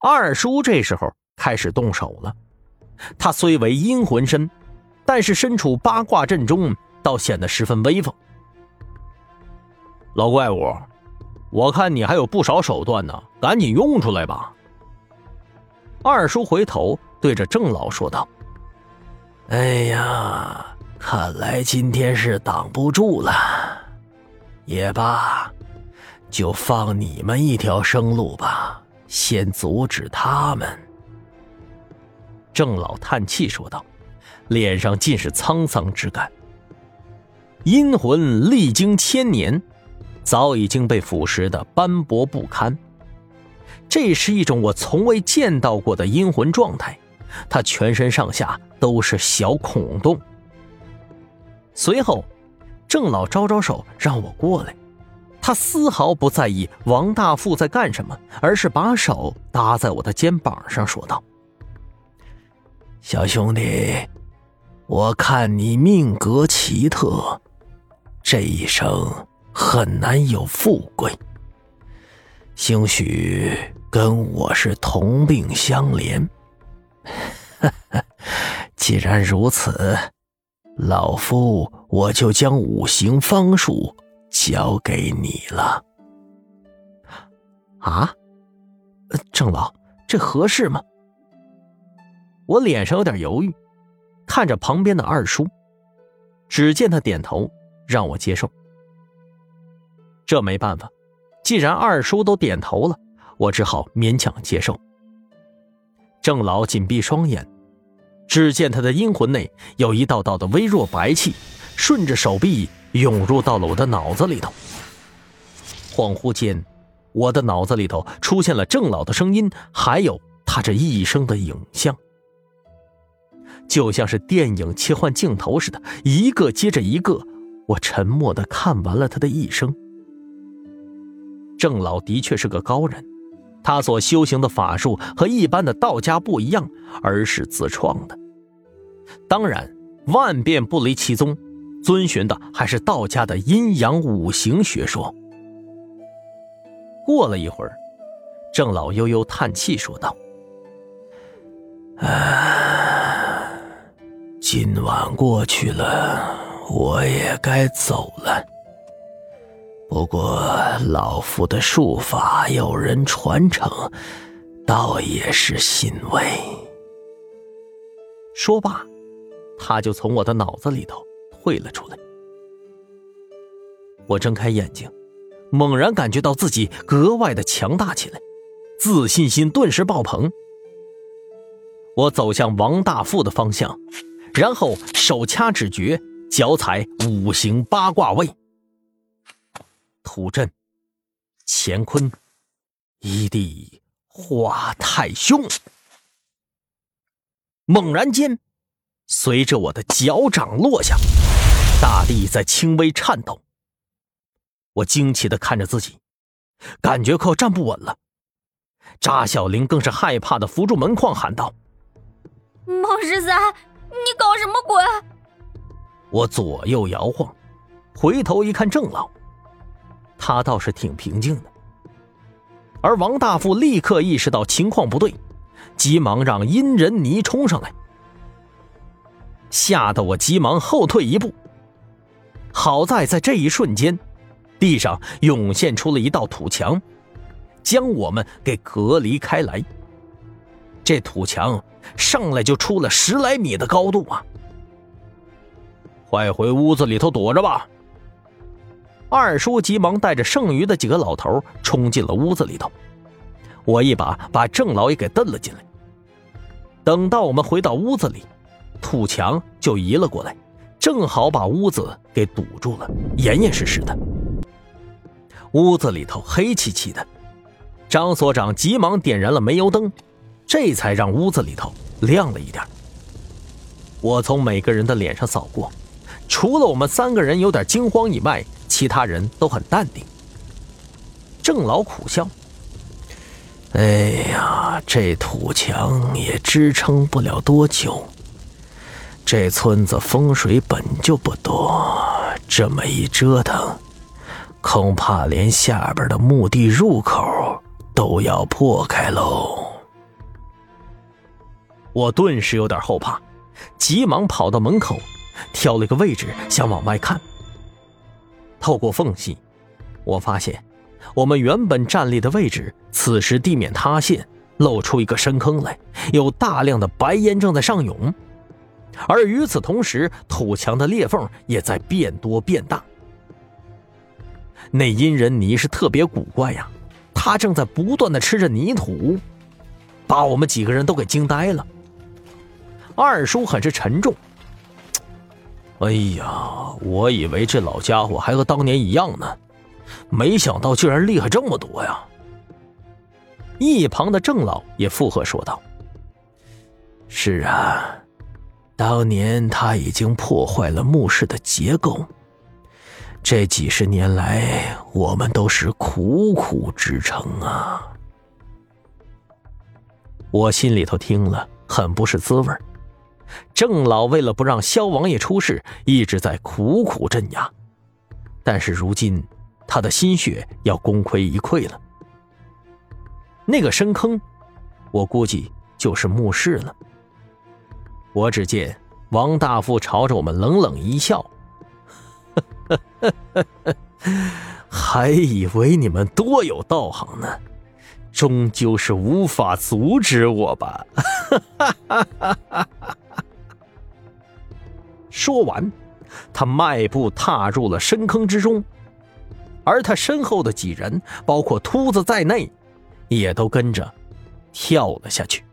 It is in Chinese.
二叔这时候开始动手了。他虽为阴魂身，但是身处八卦阵中，倒显得十分威风。老怪物，我看你还有不少手段呢，赶紧用出来吧。二叔回头对着郑老说道：“哎呀，看来今天是挡不住了。也罢，就放你们一条生路吧，先阻止他们。”郑老叹气说道，脸上尽是沧桑之感。阴魂历经千年，早已经被腐蚀的斑驳不堪。这是一种我从未见到过的阴魂状态，他全身上下都是小孔洞。随后，郑老招招手让我过来，他丝毫不在意王大富在干什么，而是把手搭在我的肩膀上说道。小兄弟，我看你命格奇特，这一生很难有富贵。兴许跟我是同病相怜。既然如此，老夫我就将五行方术交给你了。啊，郑老，这合适吗？我脸上有点犹豫，看着旁边的二叔，只见他点头，让我接受。这没办法，既然二叔都点头了，我只好勉强接受。郑老紧闭双眼，只见他的阴魂内有一道道的微弱白气，顺着手臂涌入到了我的脑子里头。恍惚间，我的脑子里头出现了郑老的声音，还有他这一生的影像。就像是电影切换镜头似的，一个接着一个，我沉默的看完了他的一生。郑老的确是个高人，他所修行的法术和一般的道家不一样，而是自创的。当然，万变不离其宗，遵循的还是道家的阴阳五行学说。过了一会儿，郑老悠悠叹气说道：“唉。”今晚过去了，我也该走了。不过老夫的术法有人传承，倒也是欣慰。说罢，他就从我的脑子里头退了出来。我睁开眼睛，猛然感觉到自己格外的强大起来，自信心顿时爆棚。我走向王大富的方向。然后手掐指诀，脚踩五行八卦位，土震、乾坤、一地化太凶。猛然间，随着我的脚掌落下，大地在轻微颤抖。我惊奇的看着自己，感觉快要站不稳了。扎小玲更是害怕的扶住门框，喊道：“孟十三！”你搞什么鬼？我左右摇晃，回头一看，郑老，他倒是挺平静的。而王大富立刻意识到情况不对，急忙让阴人泥冲上来，吓得我急忙后退一步。好在在这一瞬间，地上涌现出了一道土墙，将我们给隔离开来。这土墙。上来就出了十来米的高度啊！快回屋子里头躲着吧！二叔急忙带着剩余的几个老头冲进了屋子里头，我一把把郑老也给蹬了进来。等到我们回到屋子里，土墙就移了过来，正好把屋子给堵住了，严严实实的。屋子里头黑漆漆的，张所长急忙点燃了煤油灯。这才让屋子里头亮了一点。我从每个人的脸上扫过，除了我们三个人有点惊慌以外，其他人都很淡定。郑老苦笑：“哎呀，这土墙也支撑不了多久。这村子风水本就不多，这么一折腾，恐怕连下边的墓地入口都要破开喽。”我顿时有点后怕，急忙跑到门口，挑了个位置想往外看。透过缝隙，我发现我们原本站立的位置，此时地面塌陷，露出一个深坑来，有大量的白烟正在上涌。而与此同时，土墙的裂缝也在变多变大。那阴人泥是特别古怪呀，他正在不断的吃着泥土，把我们几个人都给惊呆了。二叔很是沉重。哎呀，我以为这老家伙还和当年一样呢，没想到居然厉害这么多呀！一旁的郑老也附和说道：“是啊，当年他已经破坏了墓室的结构，这几十年来我们都是苦苦支撑啊。”我心里头听了很不是滋味。郑老为了不让萧王爷出事，一直在苦苦镇压，但是如今他的心血要功亏一篑了。那个深坑，我估计就是墓室了。我只见王大富朝着我们冷冷一笑：“还以为你们多有道行呢，终究是无法阻止我吧。”说完，他迈步踏入了深坑之中，而他身后的几人，包括秃子在内，也都跟着跳了下去。